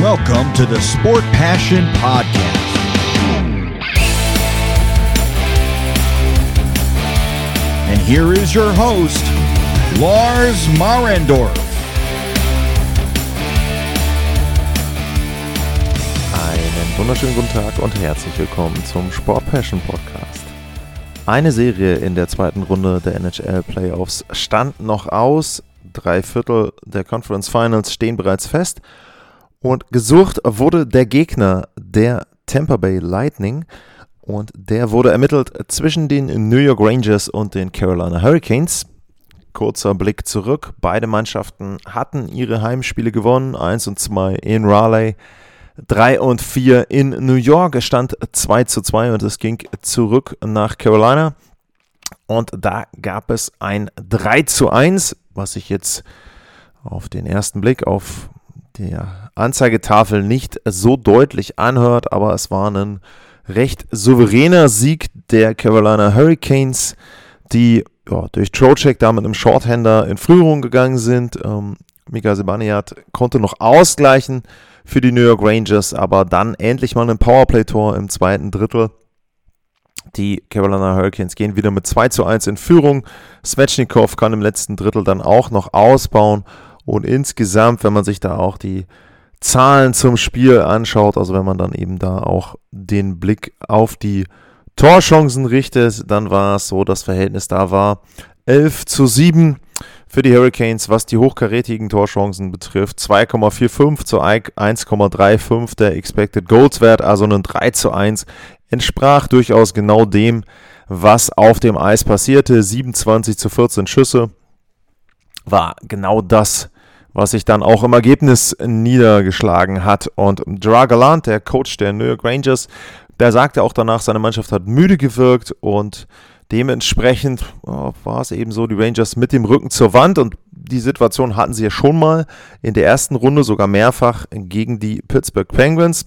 Welcome to the Sport Passion Podcast. And here is your host, Lars Marendorf. Einen wunderschönen guten Tag und herzlich willkommen zum Sport Passion Podcast. Eine Serie in der zweiten Runde der NHL Playoffs stand noch aus. Drei Viertel der Conference Finals stehen bereits fest. Und gesucht wurde der Gegner der Tampa Bay Lightning. Und der wurde ermittelt zwischen den New York Rangers und den Carolina Hurricanes. Kurzer Blick zurück. Beide Mannschaften hatten ihre Heimspiele gewonnen. 1 und 2 in Raleigh. 3 und 4 in New York. Es stand 2 zu 2 und es ging zurück nach Carolina. Und da gab es ein 3 zu 1, was sich jetzt auf den ersten Blick auf der Anzeigetafel nicht so deutlich anhört, aber es war ein recht souveräner Sieg der Carolina Hurricanes, die ja, durch Trocek da mit einem Shorthander in Führung gegangen sind. Ähm, Mika Sebaniat konnte noch ausgleichen für die New York Rangers, aber dann endlich mal ein Powerplay-Tor im zweiten Drittel. Die Carolina Hurricanes gehen wieder mit 2 zu 1 in Führung. Svechnikov kann im letzten Drittel dann auch noch ausbauen. Und insgesamt, wenn man sich da auch die Zahlen zum Spiel anschaut, also wenn man dann eben da auch den Blick auf die Torchancen richtet, dann war es so, das Verhältnis da war 11 zu 7 für die Hurricanes, was die hochkarätigen Torchancen betrifft. 2,45 zu 1,35 der Expected Goals Wert, also ein 3 zu 1, entsprach durchaus genau dem, was auf dem Eis passierte. 27 zu 14 Schüsse war genau das, was sich dann auch im Ergebnis niedergeschlagen hat. Und Gerard Gallant, der Coach der New York Rangers, der sagte auch danach, seine Mannschaft hat müde gewirkt und dementsprechend oh, war es eben so, die Rangers mit dem Rücken zur Wand und die Situation hatten sie ja schon mal in der ersten Runde sogar mehrfach gegen die Pittsburgh Penguins.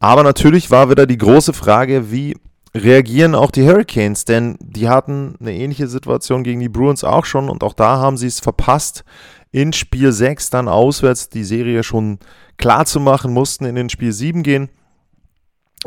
Aber natürlich war wieder die große Frage, wie reagieren auch die Hurricanes, denn die hatten eine ähnliche Situation gegen die Bruins auch schon und auch da haben sie es verpasst, in Spiel 6 dann auswärts die Serie schon klar zu machen, mussten in den Spiel 7 gehen.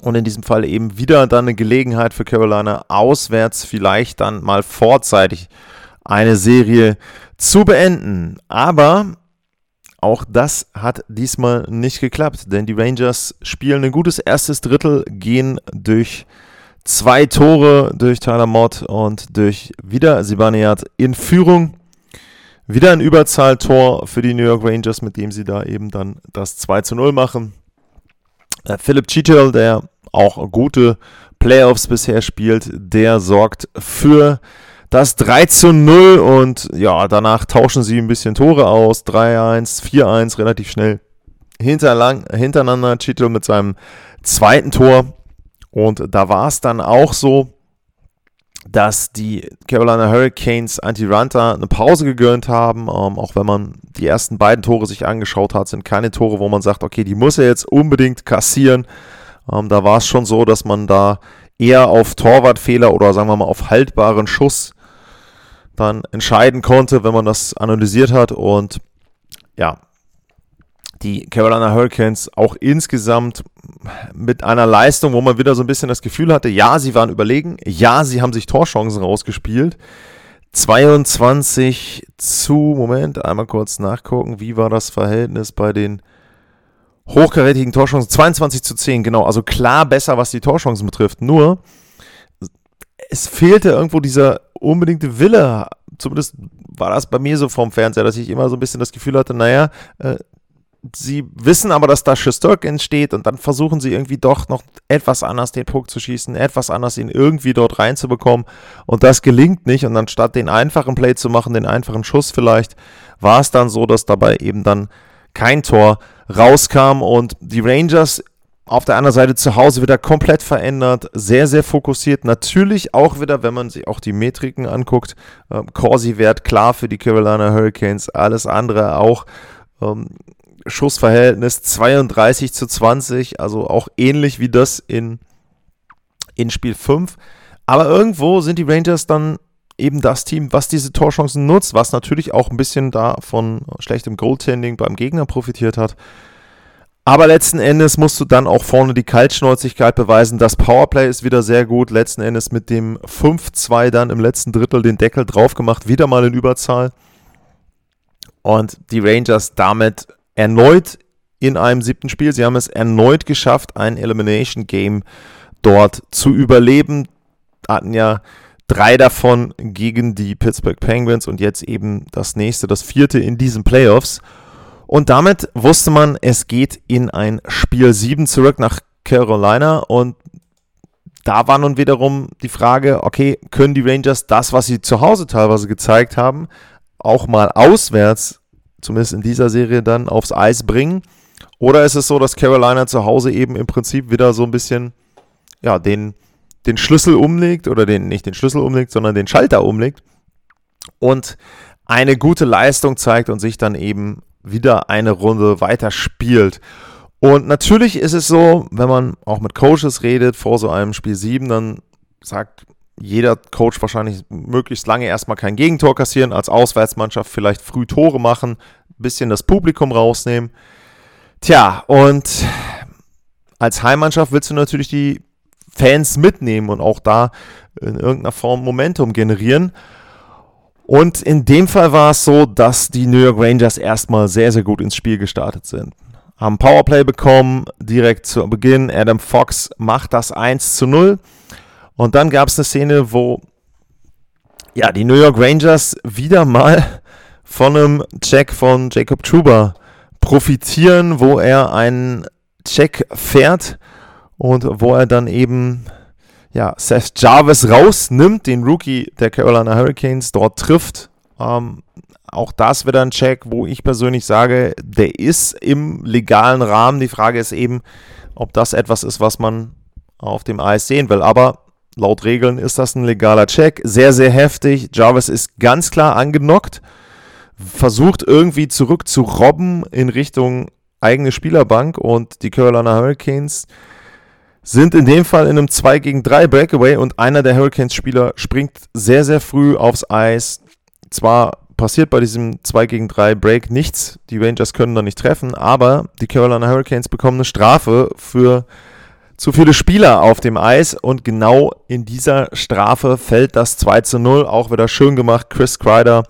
Und in diesem Fall eben wieder dann eine Gelegenheit für Carolina auswärts vielleicht dann mal vorzeitig eine Serie zu beenden. Aber auch das hat diesmal nicht geklappt, denn die Rangers spielen ein gutes erstes Drittel, gehen durch zwei Tore durch Tyler Mott und durch wieder Sibaniat in Führung. Wieder ein Überzahltor für die New York Rangers, mit dem sie da eben dann das 2 zu 0 machen. Äh, Philipp Cheetel, der auch gute Playoffs bisher spielt, der sorgt für das 3 zu 0 und ja, danach tauschen sie ein bisschen Tore aus. 3-1, 4-1, relativ schnell hinterlang, hintereinander. Cheetel mit seinem zweiten Tor. Und da war es dann auch so, dass die Carolina Hurricanes Anti-Ranta eine Pause gegönnt haben. Ähm, auch wenn man die ersten beiden Tore sich angeschaut hat, sind keine Tore, wo man sagt, okay, die muss er jetzt unbedingt kassieren. Ähm, da war es schon so, dass man da eher auf Torwartfehler oder sagen wir mal auf haltbaren Schuss dann entscheiden konnte, wenn man das analysiert hat. Und ja, die Carolina Hurricanes auch insgesamt mit einer Leistung, wo man wieder so ein bisschen das Gefühl hatte, ja, sie waren überlegen, ja, sie haben sich Torchancen rausgespielt. 22 zu, Moment, einmal kurz nachgucken, wie war das Verhältnis bei den hochkarätigen Torchancen? 22 zu 10, genau, also klar besser, was die Torchancen betrifft. Nur, es fehlte irgendwo dieser unbedingte Wille, zumindest war das bei mir so vom Fernseher, dass ich immer so ein bisschen das Gefühl hatte, naja, äh, sie wissen aber, dass da Shestok entsteht und dann versuchen sie irgendwie doch noch etwas anders den Puck zu schießen, etwas anders ihn irgendwie dort reinzubekommen und das gelingt nicht und anstatt den einfachen Play zu machen, den einfachen Schuss vielleicht, war es dann so, dass dabei eben dann kein Tor rauskam und die Rangers auf der anderen Seite zu Hause wieder komplett verändert, sehr, sehr fokussiert. Natürlich auch wieder, wenn man sich auch die Metriken anguckt, äh, Corsi-Wert klar für die Carolina Hurricanes, alles andere auch. Ähm, Schussverhältnis 32 zu 20, also auch ähnlich wie das in, in Spiel 5. Aber irgendwo sind die Rangers dann eben das Team, was diese Torchancen nutzt, was natürlich auch ein bisschen da von schlechtem Goaltending beim Gegner profitiert hat. Aber letzten Endes musst du dann auch vorne die Kaltschnäuzigkeit beweisen. Das Powerplay ist wieder sehr gut. Letzten Endes mit dem 5-2 dann im letzten Drittel den Deckel drauf gemacht. Wieder mal in Überzahl. Und die Rangers damit erneut in einem siebten Spiel. Sie haben es erneut geschafft, ein Elimination Game dort zu überleben. Hatten ja drei davon gegen die Pittsburgh Penguins und jetzt eben das nächste, das vierte in diesen Playoffs. Und damit wusste man, es geht in ein Spiel 7 zurück nach Carolina und da war nun wiederum die Frage, okay, können die Rangers das, was sie zu Hause teilweise gezeigt haben, auch mal auswärts, zumindest in dieser Serie dann, aufs Eis bringen? Oder ist es so, dass Carolina zu Hause eben im Prinzip wieder so ein bisschen, ja, den, den Schlüssel umlegt oder den, nicht den Schlüssel umlegt, sondern den Schalter umlegt und eine gute Leistung zeigt und sich dann eben wieder eine Runde weiter spielt. Und natürlich ist es so, wenn man auch mit Coaches redet vor so einem Spiel 7, dann sagt jeder Coach wahrscheinlich möglichst lange erstmal kein Gegentor kassieren, als Auswärtsmannschaft vielleicht früh Tore machen, bisschen das Publikum rausnehmen. Tja, und als Heimmannschaft willst du natürlich die Fans mitnehmen und auch da in irgendeiner Form Momentum generieren. Und in dem Fall war es so, dass die New York Rangers erstmal sehr, sehr gut ins Spiel gestartet sind. Haben Powerplay bekommen, direkt zu Beginn. Adam Fox macht das 1 zu 0. Und dann gab es eine Szene, wo ja, die New York Rangers wieder mal von einem Check von Jacob Truba profitieren, wo er einen Check fährt und wo er dann eben ja, Seth Jarvis rausnimmt, den Rookie der Carolina Hurricanes, dort trifft. Ähm, auch das wieder ein Check, wo ich persönlich sage, der ist im legalen Rahmen. Die Frage ist eben, ob das etwas ist, was man auf dem Eis sehen will. Aber laut Regeln ist das ein legaler Check. Sehr, sehr heftig. Jarvis ist ganz klar angenockt, versucht irgendwie zurück zu robben in Richtung eigene Spielerbank und die Carolina Hurricanes sind in dem Fall in einem 2 gegen 3 Breakaway und einer der Hurricanes-Spieler springt sehr, sehr früh aufs Eis. Zwar passiert bei diesem 2 gegen 3 Break nichts, die Rangers können da nicht treffen, aber die Carolina Hurricanes bekommen eine Strafe für zu viele Spieler auf dem Eis und genau in dieser Strafe fällt das 2 zu 0, auch wieder schön gemacht, Chris Kreider,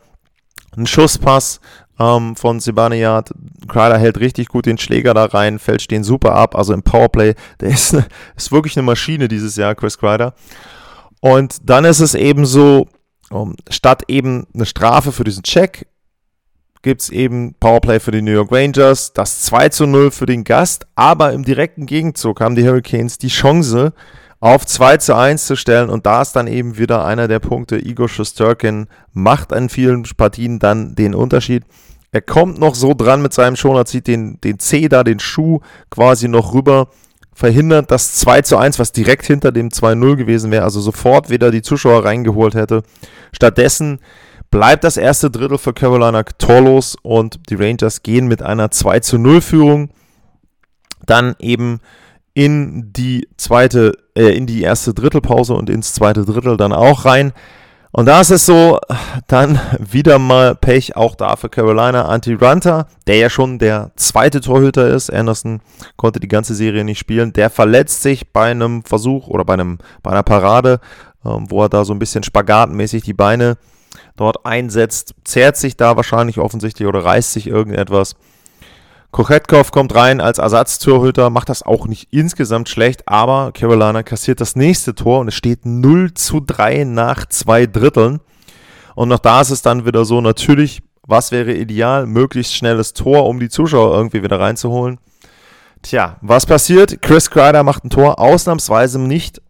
ein Schusspass ähm, von Sebaniat. Kreider hält richtig gut den Schläger da rein, fällt den super ab. Also im Powerplay, der ist, ist wirklich eine Maschine dieses Jahr, Chris Kreider. Und dann ist es eben so, um, statt eben eine Strafe für diesen Check, gibt es eben Powerplay für die New York Rangers, das 2 zu 0 für den Gast, aber im direkten Gegenzug haben die Hurricanes die Chance, auf 2 zu 1 zu stellen. Und da ist dann eben wieder einer der Punkte. Igor Schusterkin macht an vielen Partien dann den Unterschied. Er kommt noch so dran mit seinem Schoner, zieht den, den C da, den Schuh quasi noch rüber, verhindert das 2 zu 1, was direkt hinter dem 2-0 gewesen wäre, also sofort wieder die Zuschauer reingeholt hätte. Stattdessen bleibt das erste Drittel für Carolina torlos und die Rangers gehen mit einer 2 zu 0 Führung dann eben in die zweite, äh, in die erste Drittelpause und ins zweite Drittel dann auch rein. Und da ist es so, dann wieder mal Pech, auch da für Carolina. Anti-Runter, der ja schon der zweite Torhüter ist. Anderson konnte die ganze Serie nicht spielen. Der verletzt sich bei einem Versuch oder bei, einem, bei einer Parade, ähm, wo er da so ein bisschen spagatmäßig die Beine dort einsetzt. Zerrt sich da wahrscheinlich offensichtlich oder reißt sich irgendetwas. Kochetkov kommt rein als Ersatztorhüter, macht das auch nicht insgesamt schlecht, aber Carolina kassiert das nächste Tor und es steht 0 zu 3 nach zwei Dritteln. Und noch da ist es dann wieder so, natürlich, was wäre ideal? Möglichst schnelles Tor, um die Zuschauer irgendwie wieder reinzuholen. Tja, was passiert? Chris Kreider macht ein Tor, ausnahmsweise nicht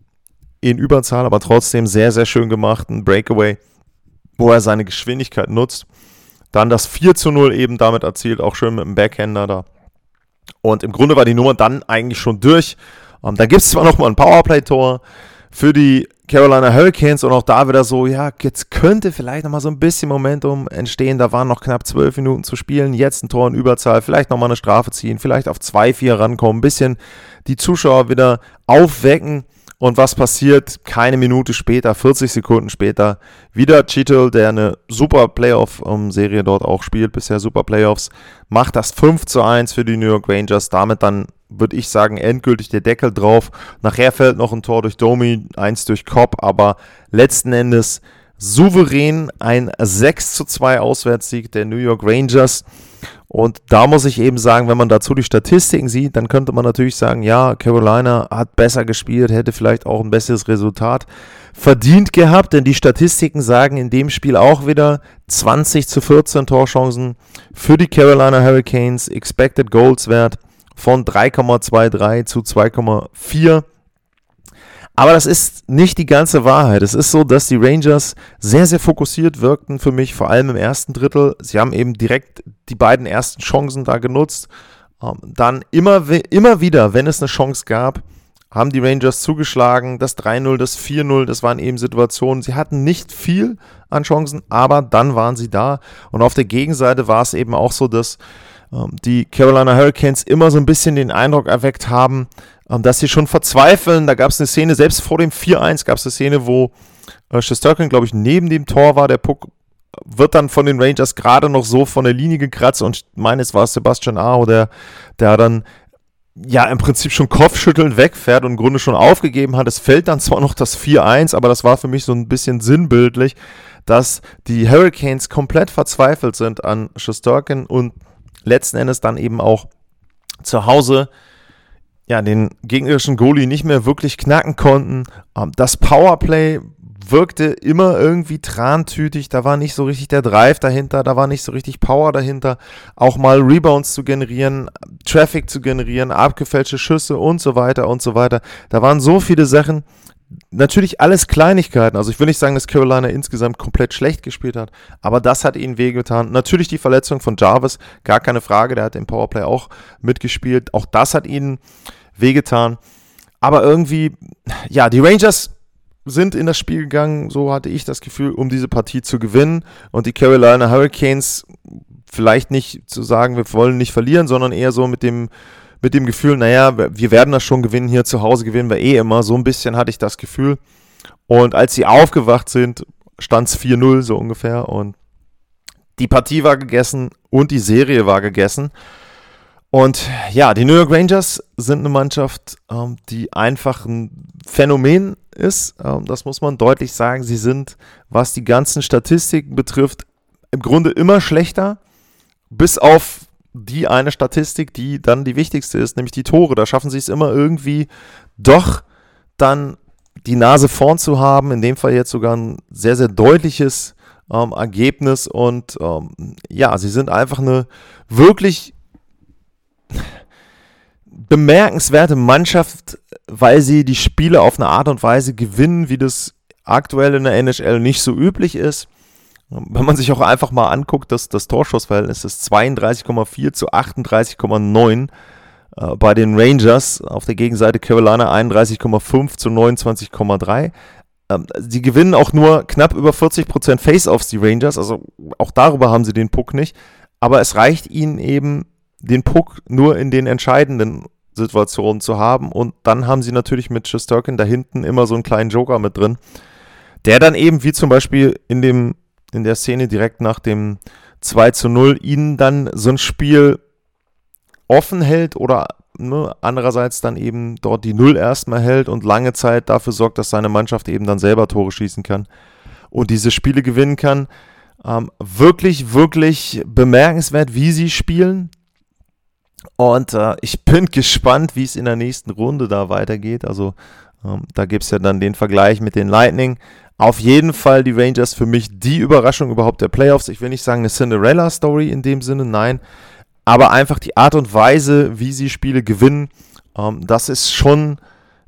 in Überzahl, aber trotzdem sehr, sehr schön gemacht. Ein Breakaway, wo er seine Geschwindigkeit nutzt. Dann das 4 zu 0 eben damit erzielt, auch schön mit dem Backhander da. Und im Grunde war die Nummer dann eigentlich schon durch. Ähm, da gibt es zwar nochmal ein Powerplay-Tor für die Carolina Hurricanes und auch da wieder so, ja, jetzt könnte vielleicht nochmal so ein bisschen Momentum entstehen. Da waren noch knapp zwölf Minuten zu spielen. Jetzt ein Tor in Überzahl, vielleicht nochmal eine Strafe ziehen, vielleicht auf 2-4 rankommen, ein bisschen die Zuschauer wieder aufwecken. Und was passiert? Keine Minute später, 40 Sekunden später, wieder Cheetle, der eine super Playoff-Serie dort auch spielt, bisher super Playoffs, macht das 5 zu 1 für die New York Rangers. Damit dann, würde ich sagen, endgültig der Deckel drauf. Nachher fällt noch ein Tor durch Domi, eins durch Cobb, aber letzten Endes souverän ein 6 zu 2 Auswärtssieg der New York Rangers. Und da muss ich eben sagen, wenn man dazu die Statistiken sieht, dann könnte man natürlich sagen, ja, Carolina hat besser gespielt, hätte vielleicht auch ein besseres Resultat verdient gehabt, denn die Statistiken sagen in dem Spiel auch wieder 20 zu 14 Torchancen für die Carolina Hurricanes, Expected Goals Wert von 3,23 zu 2,4. Aber das ist nicht die ganze Wahrheit. Es ist so, dass die Rangers sehr, sehr fokussiert wirkten für mich, vor allem im ersten Drittel. Sie haben eben direkt die beiden ersten Chancen da genutzt. Ähm, dann immer, immer wieder, wenn es eine Chance gab, haben die Rangers zugeschlagen. Das 3-0, das 4-0, das waren eben Situationen. Sie hatten nicht viel an Chancen, aber dann waren sie da. Und auf der Gegenseite war es eben auch so, dass die Carolina Hurricanes immer so ein bisschen den Eindruck erweckt haben, ähm, dass sie schon verzweifeln. Da gab es eine Szene, selbst vor dem 4-1 gab es eine Szene, wo äh, Shesterkin, glaube ich, neben dem Tor war. Der Puck wird dann von den Rangers gerade noch so von der Linie gekratzt und meines war es Sebastian Aho, der, der dann ja im Prinzip schon kopfschüttelnd wegfährt und im Grunde schon aufgegeben hat. Es fällt dann zwar noch das 4-1, aber das war für mich so ein bisschen sinnbildlich, dass die Hurricanes komplett verzweifelt sind an Shesterkin und letzten Endes dann eben auch zu Hause ja, den gegnerischen Goalie nicht mehr wirklich knacken konnten. Ähm, das Powerplay wirkte immer irgendwie trantütig, da war nicht so richtig der Drive dahinter, da war nicht so richtig Power dahinter, auch mal Rebounds zu generieren, Traffic zu generieren, abgefälschte Schüsse und so weiter und so weiter. Da waren so viele Sachen, natürlich alles Kleinigkeiten. Also ich will nicht sagen, dass Carolina insgesamt komplett schlecht gespielt hat, aber das hat ihnen wehgetan. Natürlich die Verletzung von Jarvis, gar keine Frage, der hat im Powerplay auch mitgespielt. Auch das hat ihnen wehgetan. Aber irgendwie, ja, die Rangers sind in das Spiel gegangen, so hatte ich das Gefühl, um diese Partie zu gewinnen. Und die Carolina Hurricanes vielleicht nicht zu sagen, wir wollen nicht verlieren, sondern eher so mit dem, mit dem Gefühl, naja, wir werden das schon gewinnen, hier zu Hause gewinnen wir eh immer. So ein bisschen hatte ich das Gefühl. Und als sie aufgewacht sind, stand es 4-0 so ungefähr. Und die Partie war gegessen und die Serie war gegessen. Und ja, die New York Rangers sind eine Mannschaft, ähm, die einfach ein Phänomen ist. Ähm, das muss man deutlich sagen. Sie sind, was die ganzen Statistiken betrifft, im Grunde immer schlechter, bis auf die eine Statistik, die dann die wichtigste ist, nämlich die Tore. Da schaffen sie es immer irgendwie doch dann die Nase vorn zu haben. In dem Fall jetzt sogar ein sehr, sehr deutliches ähm, Ergebnis. Und ähm, ja, sie sind einfach eine wirklich bemerkenswerte Mannschaft, weil sie die Spiele auf eine Art und Weise gewinnen, wie das aktuell in der NHL nicht so üblich ist. Wenn man sich auch einfach mal anguckt, dass das Torschussverhältnis ist 32,4 zu 38,9 äh, bei den Rangers. Auf der Gegenseite Carolina 31,5 zu 29,3. Ähm, sie gewinnen auch nur knapp über 40% Face-Offs, die Rangers. Also auch darüber haben sie den Puck nicht. Aber es reicht ihnen eben den Puck nur in den entscheidenden Situationen zu haben. Und dann haben sie natürlich mit Shesterkin da hinten immer so einen kleinen Joker mit drin, der dann eben, wie zum Beispiel in, dem, in der Szene direkt nach dem 2 zu 0, ihnen dann so ein Spiel offen hält oder ne, andererseits dann eben dort die Null erstmal hält und lange Zeit dafür sorgt, dass seine Mannschaft eben dann selber Tore schießen kann und diese Spiele gewinnen kann. Ähm, wirklich, wirklich bemerkenswert, wie sie spielen. Und äh, ich bin gespannt, wie es in der nächsten Runde da weitergeht. Also ähm, da gibt es ja dann den Vergleich mit den Lightning. Auf jeden Fall die Rangers für mich die Überraschung überhaupt der Playoffs. Ich will nicht sagen eine Cinderella-Story in dem Sinne, nein. Aber einfach die Art und Weise, wie sie Spiele gewinnen, ähm, das ist schon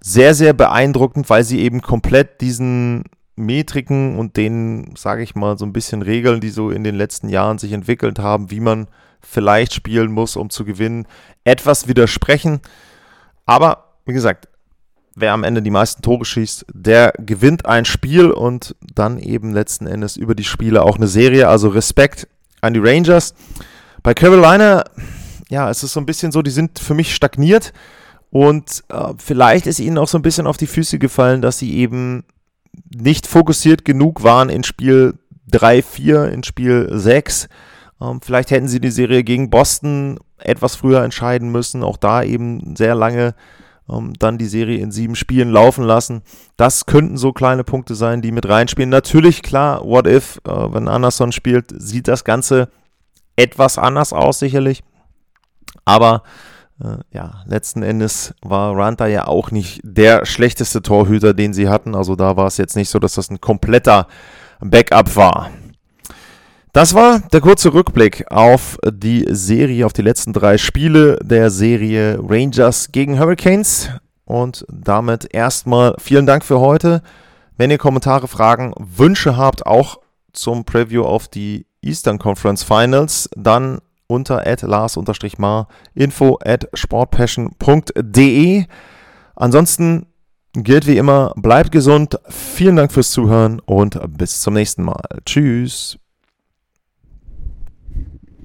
sehr, sehr beeindruckend, weil sie eben komplett diesen Metriken und den, sage ich mal, so ein bisschen Regeln, die so in den letzten Jahren sich entwickelt haben, wie man vielleicht spielen muss, um zu gewinnen, etwas widersprechen. Aber wie gesagt, wer am Ende die meisten Tore schießt, der gewinnt ein Spiel und dann eben letzten Endes über die Spiele auch eine Serie. Also Respekt an die Rangers. Bei Carolina, ja, es ist so ein bisschen so, die sind für mich stagniert Und äh, vielleicht ist ihnen auch so ein bisschen auf die Füße gefallen, dass sie eben nicht fokussiert genug waren in Spiel 3, 4, in Spiel 6. Ähm, vielleicht hätten sie die Serie gegen Boston etwas früher entscheiden müssen. Auch da eben sehr lange ähm, dann die Serie in sieben Spielen laufen lassen. Das könnten so kleine Punkte sein, die mit reinspielen. Natürlich, klar, what if, äh, wenn Anderson spielt, sieht das Ganze etwas anders aus, sicherlich. Aber äh, ja, letzten Endes war Ranta ja auch nicht der schlechteste Torhüter, den sie hatten. Also da war es jetzt nicht so, dass das ein kompletter Backup war. Das war der kurze Rückblick auf die Serie, auf die letzten drei Spiele der Serie Rangers gegen Hurricanes. Und damit erstmal vielen Dank für heute. Wenn ihr Kommentare, Fragen, Wünsche habt, auch zum Preview auf die Eastern Conference Finals, dann unter lars-mar info at sportpassion.de. Ansonsten gilt wie immer, bleibt gesund, vielen Dank fürs Zuhören und bis zum nächsten Mal. Tschüss.